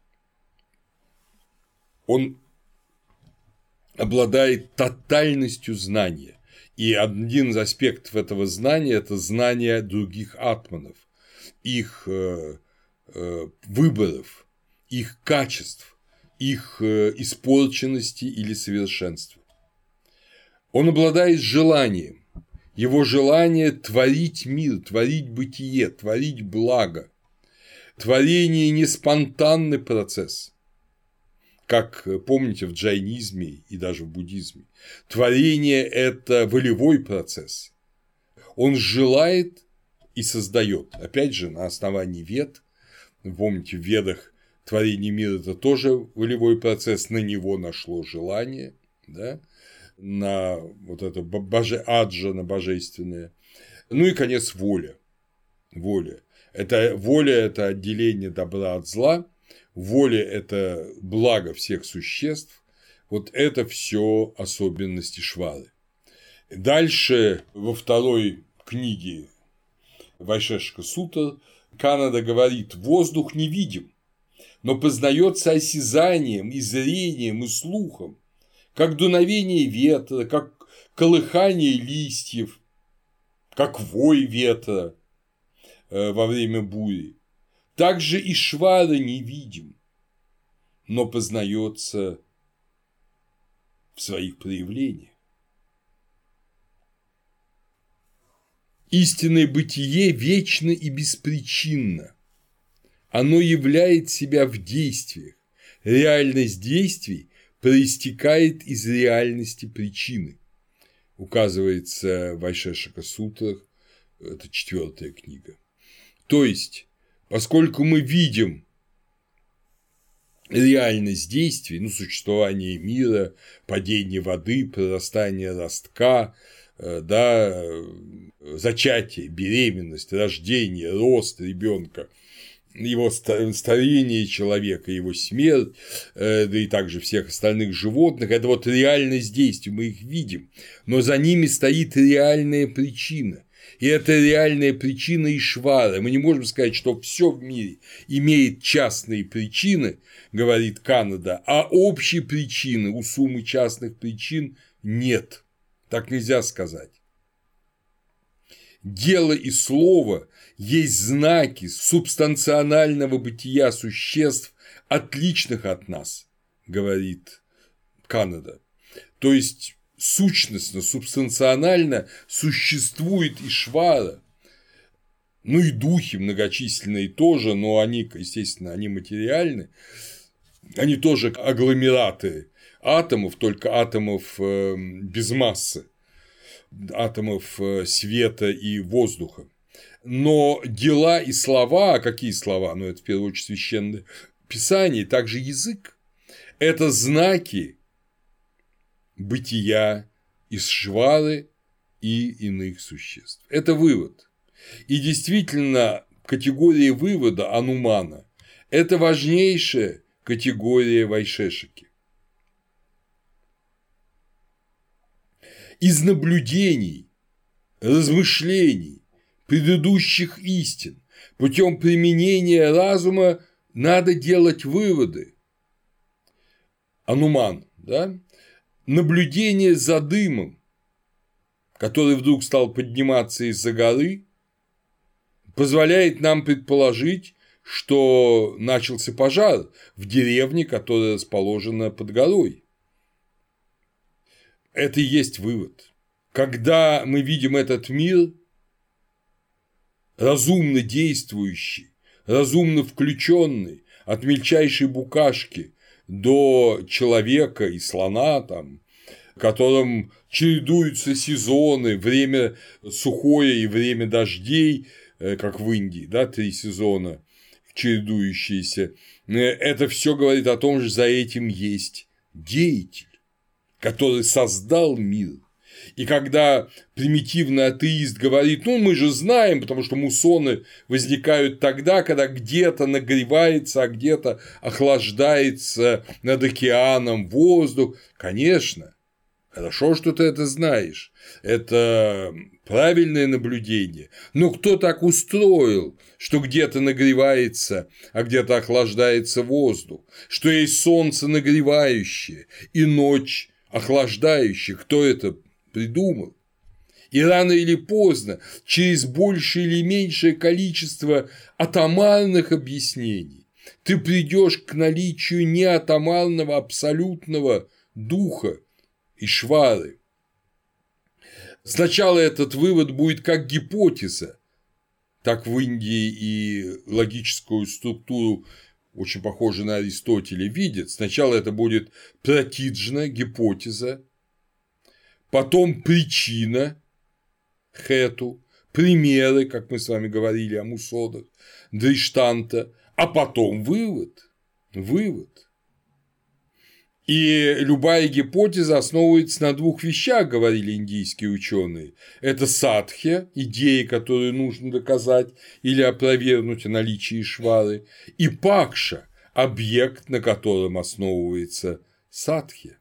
Он обладает тотальностью знания. И один из аспектов этого знания – это знание других атманов, их э, выборов, их качеств, их э, испорченности или совершенства. Он обладает желанием, его желание творить мир, творить бытие, творить благо. Творение не спонтанный процесс – как э, помните в джайнизме и даже в буддизме. Творение – это волевой процесс. Он желает и создает. Опять же, на основании вед. Помните, в ведах творение мира – это тоже волевой процесс, на него нашло желание, да? на вот это боже, аджа, на божественное. Ну и, конец, воля. Воля. Это воля – это отделение добра от зла – воля – это благо всех существ, вот это все особенности Швары. Дальше во второй книге Вайшешка Сута Канада говорит, воздух не видим, но познается осязанием и зрением и слухом, как дуновение ветра, как колыхание листьев, как вой ветра э, во время бури. Также и швара не видим, но познается в своих проявлениях. Истинное бытие вечно и беспричинно. Оно являет себя в действиях. Реальность действий проистекает из реальности причины. Указывается в Айшешака Сутрах, это четвертая книга. То есть Поскольку мы видим реальность действий, ну, существование мира, падение воды, прорастание ростка, да, зачатие, беременность, рождение, рост ребенка, его старение человека, его смерть, э, да и также всех остальных животных, это вот реальность действий, мы их видим, но за ними стоит реальная причина. И это реальная причина Ишвара. Мы не можем сказать, что все в мире имеет частные причины, говорит Канада, а общей причины у суммы частных причин нет. Так нельзя сказать. Дело и слово есть знаки субстанционального бытия существ, отличных от нас, говорит Канада. То есть сущностно, субстанционально существует Ишвара. Ну и духи многочисленные тоже, но они, естественно, они материальны. Они тоже агломераты атомов, только атомов эм, без массы, атомов э, света и воздуха. Но дела и слова, а какие слова? Ну, это в первую очередь священное писание, также язык. Это знаки бытия из швалы и иных существ. Это вывод. И действительно, категория вывода Анумана – это важнейшая категория Вайшешики. Из наблюдений, размышлений, предыдущих истин, путем применения разума надо делать выводы. Ануман, да? наблюдение за дымом, который вдруг стал подниматься из-за горы, позволяет нам предположить, что начался пожар в деревне, которая расположена под горой. Это и есть вывод. Когда мы видим этот мир, разумно действующий, разумно включенный от мельчайшей букашки до человека и слона там, в котором чередуются сезоны, время сухое и время дождей, э, как в Индии, да, три сезона чередующиеся. Э, это все говорит о том, что за этим есть деятель, который создал мир. И когда примитивный атеист говорит, ну мы же знаем, потому что муссоны возникают тогда, когда где-то нагревается, а где-то охлаждается над океаном воздух. Конечно, Хорошо, что ты это знаешь. Это правильное наблюдение. Но кто так устроил, что где-то нагревается, а где-то охлаждается воздух, что есть солнце нагревающее и ночь охлаждающая? Кто это придумал? И рано или поздно, через большее или меньшее количество атомарных объяснений, ты придешь к наличию неатомарного абсолютного духа, и швары. Сначала этот вывод будет как гипотеза, так в Индии и логическую структуру очень похоже на Аристотеля видят. Сначала это будет протиджна, гипотеза, потом причина, хету, примеры, как мы с вами говорили о мусодах, дриштанта, а потом вывод, вывод. И любая гипотеза основывается на двух вещах, говорили индийские ученые. Это садхья, идеи, которые нужно доказать или опровергнуть о наличии швары, и пакша, объект, на котором основывается садхья.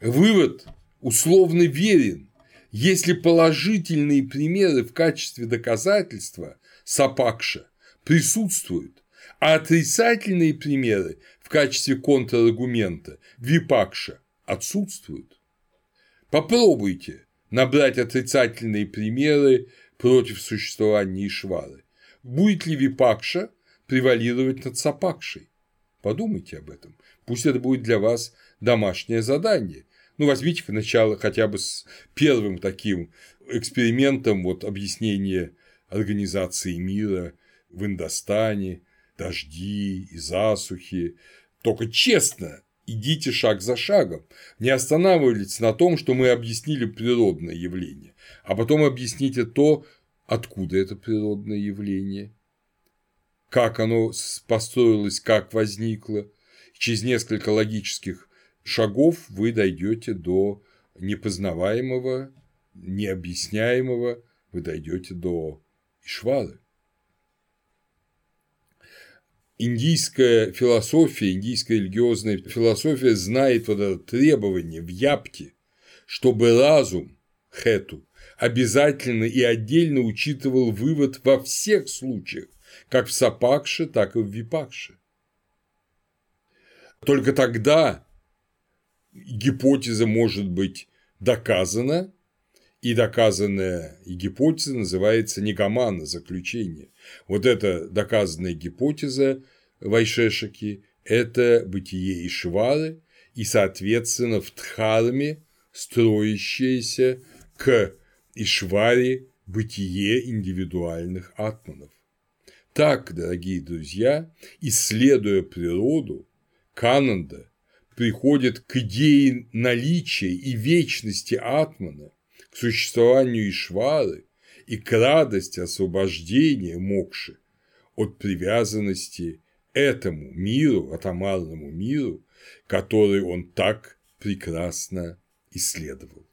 Вывод условно верен, если положительные примеры в качестве доказательства сапакша присутствуют, а отрицательные примеры в качестве контраргумента випакша отсутствуют. Попробуйте набрать отрицательные примеры против существования Ишвары. Будет ли випакша превалировать над сапакшей? Подумайте об этом. Пусть это будет для вас домашнее задание. Ну, возьмите начало хотя бы с первым таким экспериментом вот объяснения организации мира в Индостане, дожди и засухи. Только честно, идите шаг за шагом, не останавливайтесь на том, что мы объяснили природное явление, а потом объясните то, откуда это природное явление, как оно построилось, как возникло. Через несколько логических шагов вы дойдете до непознаваемого, необъясняемого, вы дойдете до Ишвары индийская философия, индийская религиозная философия знает вот это требование в япте, чтобы разум хету обязательно и отдельно учитывал вывод во всех случаях, как в сапакше, так и в випакше. Только тогда гипотеза может быть доказана, и доказанная гипотеза называется негамана заключение. Вот эта доказанная гипотеза Вайшешики – это бытие Ишвары и, соответственно, в Дхарме строящееся к Ишваре бытие индивидуальных атманов. Так, дорогие друзья, исследуя природу, Кананда приходит к идее наличия и вечности атмана, к существованию Ишвары и к радости освобождения мокши от привязанности этому миру, атомарному миру, который он так прекрасно исследовал.